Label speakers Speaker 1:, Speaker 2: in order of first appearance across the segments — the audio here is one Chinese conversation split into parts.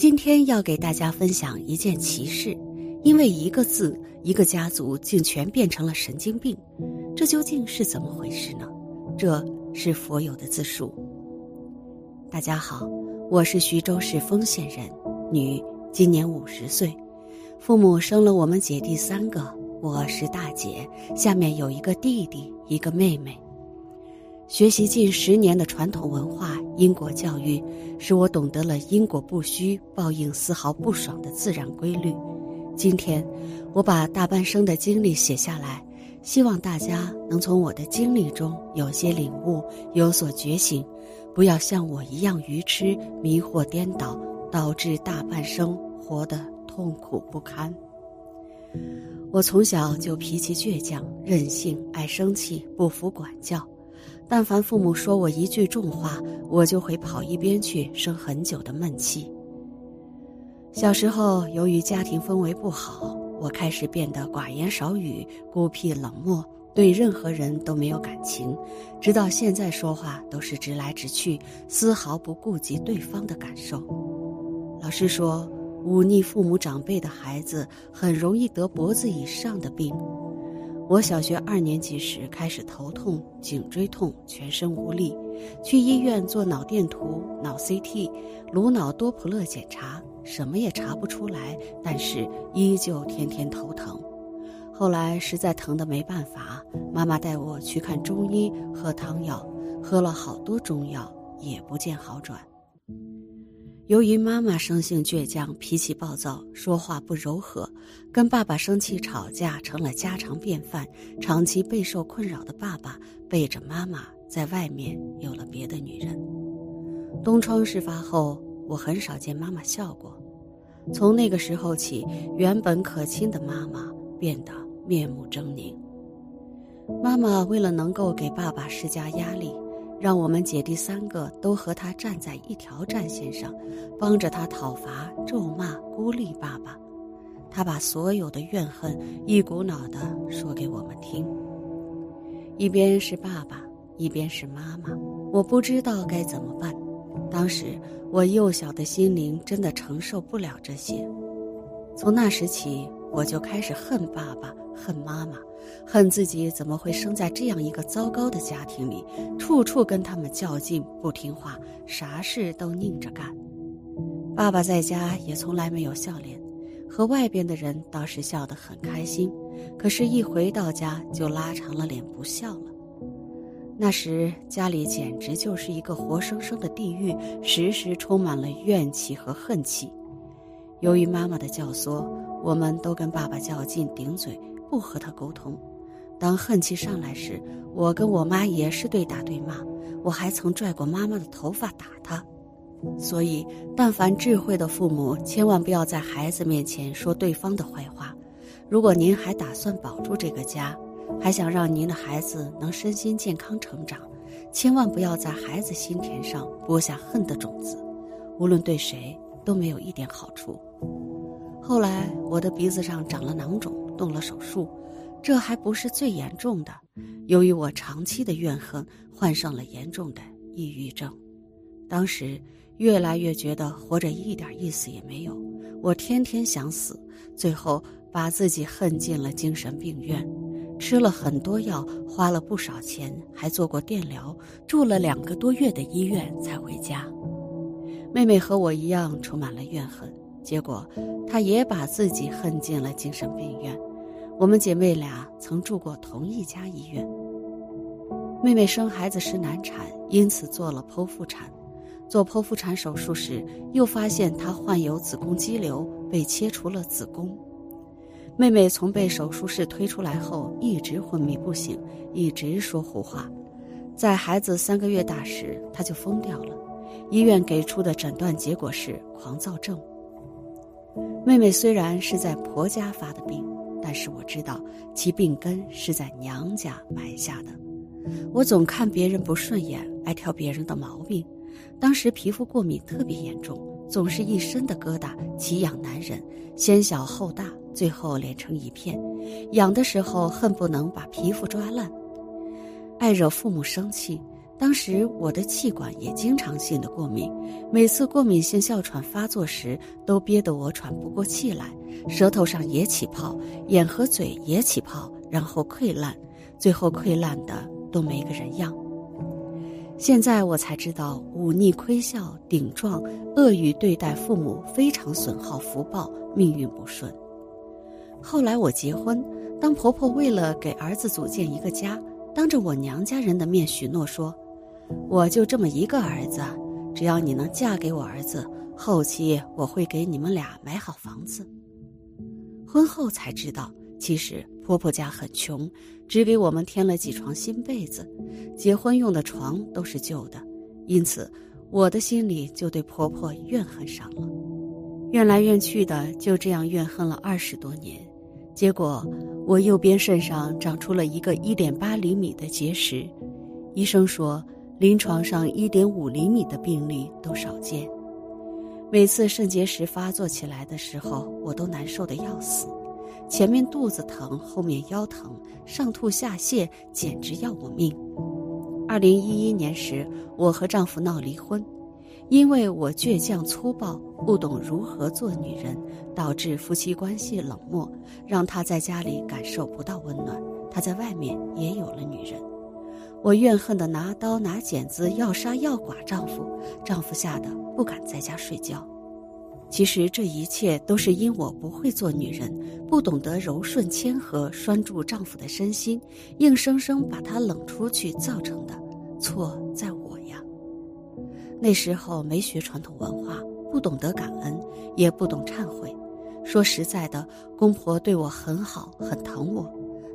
Speaker 1: 今天要给大家分享一件奇事，因为一个字，一个家族竟全变成了神经病，这究竟是怎么回事呢？这是佛友的自述。大家好，我是徐州市丰县人，女，今年五十岁，父母生了我们姐弟三个，我是大姐，下面有一个弟弟，一个妹妹。学习近十年的传统文化因果教育，使我懂得了因果不虚、报应丝毫不爽的自然规律。今天，我把大半生的经历写下来，希望大家能从我的经历中有些领悟，有所觉醒，不要像我一样愚痴、迷惑颠倒，导致大半生活得痛苦不堪。我从小就脾气倔强、任性、爱生气、不服管教。但凡父母说我一句重话，我就会跑一边去生很久的闷气。小时候，由于家庭氛围不好，我开始变得寡言少语、孤僻冷漠，对任何人都没有感情。直到现在，说话都是直来直去，丝毫不顾及对方的感受。老师说，忤逆父母长辈的孩子很容易得脖子以上的病。我小学二年级时开始头痛、颈椎痛、全身无力，去医院做脑电图、脑 CT、颅脑多普勒检查，什么也查不出来，但是依旧天天头疼。后来实在疼得没办法，妈妈带我去看中医，喝汤药，喝了好多中药也不见好转。由于妈妈生性倔强，脾气暴躁，说话不柔和，跟爸爸生气吵架成了家常便饭。长期备受困扰的爸爸背着妈妈在外面有了别的女人。东窗事发后，我很少见妈妈笑过。从那个时候起，原本可亲的妈妈变得面目狰狞。妈妈为了能够给爸爸施加压力。让我们姐弟三个都和他站在一条战线上，帮着他讨伐、咒骂、孤立爸爸。他把所有的怨恨一股脑的说给我们听。一边是爸爸，一边是妈妈，我不知道该怎么办。当时我幼小的心灵真的承受不了这些。从那时起，我就开始恨爸爸。恨妈妈，恨自己怎么会生在这样一个糟糕的家庭里，处处跟他们较劲，不听话，啥事都拧着干。爸爸在家也从来没有笑脸，和外边的人倒是笑得很开心，可是，一回到家就拉长了脸不笑了。那时家里简直就是一个活生生的地狱，时时充满了怨气和恨气。由于妈妈的教唆，我们都跟爸爸较劲，顶嘴。不和他沟通，当恨气上来时，我跟我妈也是对打对骂，我还曾拽过妈妈的头发打她。所以，但凡智慧的父母，千万不要在孩子面前说对方的坏话。如果您还打算保住这个家，还想让您的孩子能身心健康成长，千万不要在孩子心田上播下恨的种子，无论对谁都没有一点好处。后来，我的鼻子上长了囊肿。动了手术，这还不是最严重的。由于我长期的怨恨，患上了严重的抑郁症。当时越来越觉得活着一点意思也没有，我天天想死，最后把自己恨进了精神病院，吃了很多药，花了不少钱，还做过电疗，住了两个多月的医院才回家。妹妹和我一样充满了怨恨，结果她也把自己恨进了精神病院。我们姐妹俩曾住过同一家医院。妹妹生孩子时难产，因此做了剖腹产。做剖腹产手术时，又发现她患有子宫肌瘤，被切除了子宫。妹妹从被手术室推出来后，一直昏迷不醒，一直说胡话。在孩子三个月大时，她就疯掉了。医院给出的诊断结果是狂躁症。妹妹虽然是在婆家发的病。但是我知道，其病根是在娘家埋下的。我总看别人不顺眼，爱挑别人的毛病。当时皮肤过敏特别严重，总是一身的疙瘩，奇痒难忍，先小后大，最后连成一片。痒的时候恨不能把皮肤抓烂。爱惹父母生气，当时我的气管也经常性的过敏，每次过敏性哮喘发作时，都憋得我喘不过气来，舌头上也起泡，眼和嘴也起泡，然后溃烂，最后溃烂的都没个人样。现在我才知道，忤逆亏笑、顶撞、恶语对待父母，非常损耗福报，命运不顺。后来我结婚，当婆婆为了给儿子组建一个家，当着我娘家人的面许诺说。我就这么一个儿子，只要你能嫁给我儿子，后期我会给你们俩买好房子。婚后才知道，其实婆婆家很穷，只给我们添了几床新被子，结婚用的床都是旧的，因此我的心里就对婆婆怨恨上了。怨来怨去的，就这样怨恨了二十多年，结果我右边肾上长出了一个一点八厘米的结石，医生说。临床上一点五厘米的病例都少见，每次肾结石发作起来的时候，我都难受的要死，前面肚子疼，后面腰疼，上吐下泻，简直要我命。二零一一年时，我和丈夫闹离婚，因为我倔强粗暴，不懂如何做女人，导致夫妻关系冷漠，让他在家里感受不到温暖，他在外面也有了女人。我怨恨的拿刀拿剪子要杀要剐丈夫，丈夫吓得不敢在家睡觉。其实这一切都是因我不会做女人，不懂得柔顺谦和拴住丈夫的身心，硬生生把他冷出去造成的。错在我呀。那时候没学传统文化，不懂得感恩，也不懂忏悔。说实在的，公婆对我很好，很疼我。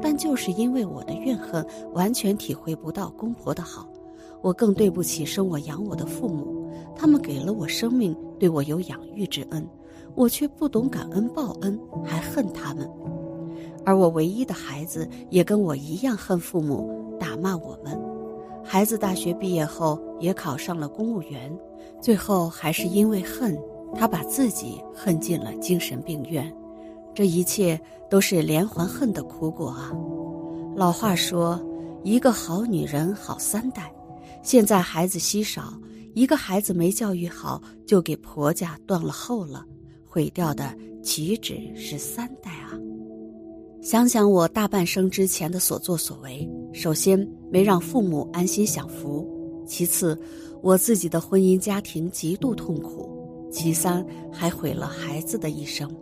Speaker 1: 但就是因为我的怨恨，完全体会不到公婆的好，我更对不起生我养我的父母，他们给了我生命，对我有养育之恩，我却不懂感恩报恩，还恨他们。而我唯一的孩子也跟我一样恨父母，打骂我们。孩子大学毕业后也考上了公务员，最后还是因为恨，他把自己恨进了精神病院。这一切都是连环恨的苦果啊！老话说：“一个好女人好三代。”现在孩子稀少，一个孩子没教育好，就给婆家断了后了，毁掉的岂止是三代啊！想想我大半生之前的所作所为，首先没让父母安心享福，其次我自己的婚姻家庭极度痛苦，其三还毁了孩子的一生。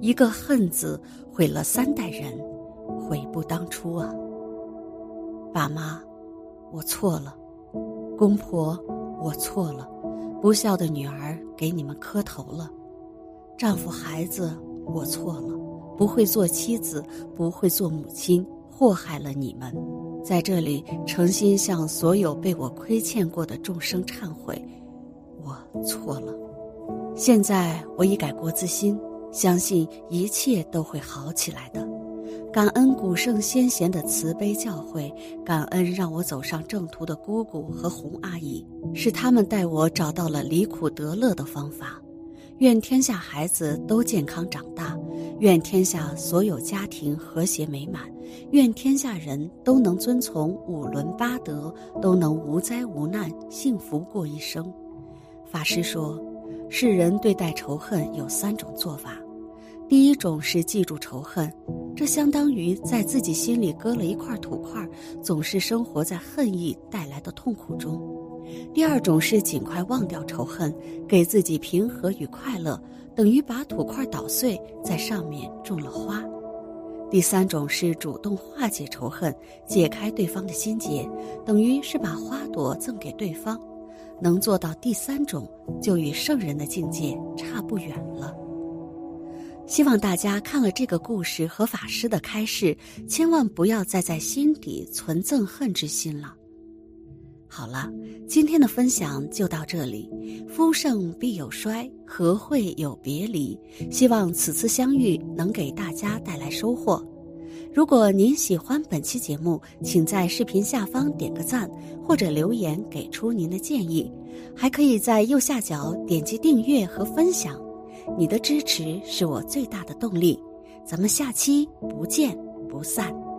Speaker 1: 一个恨字毁了三代人，悔不当初啊！爸妈，我错了；公婆，我错了；不孝的女儿给你们磕头了；丈夫、孩子，我错了；不会做妻子，不会做母亲，祸害了你们。在这里，诚心向所有被我亏欠过的众生忏悔，我错了。现在我已改过自新。相信一切都会好起来的，感恩古圣先贤的慈悲教诲，感恩让我走上正途的姑姑和红阿姨，是他们带我找到了离苦得乐的方法。愿天下孩子都健康长大，愿天下所有家庭和谐美满，愿天下人都能遵从五伦八德，都能无灾无难，幸福过一生。法师说。世人对待仇恨有三种做法，第一种是记住仇恨，这相当于在自己心里割了一块土块，总是生活在恨意带来的痛苦中；第二种是尽快忘掉仇恨，给自己平和与快乐，等于把土块捣碎，在上面种了花；第三种是主动化解仇恨，解开对方的心结，等于是把花朵赠给对方。能做到第三种，就与圣人的境界差不远了。希望大家看了这个故事和法师的开示，千万不要再在心底存憎恨之心了。好了，今天的分享就到这里。夫盛必有衰，和会有别离？希望此次相遇能给大家带来收获。如果您喜欢本期节目，请在视频下方点个赞，或者留言给出您的建议，还可以在右下角点击订阅和分享。你的支持是我最大的动力。咱们下期不见不散。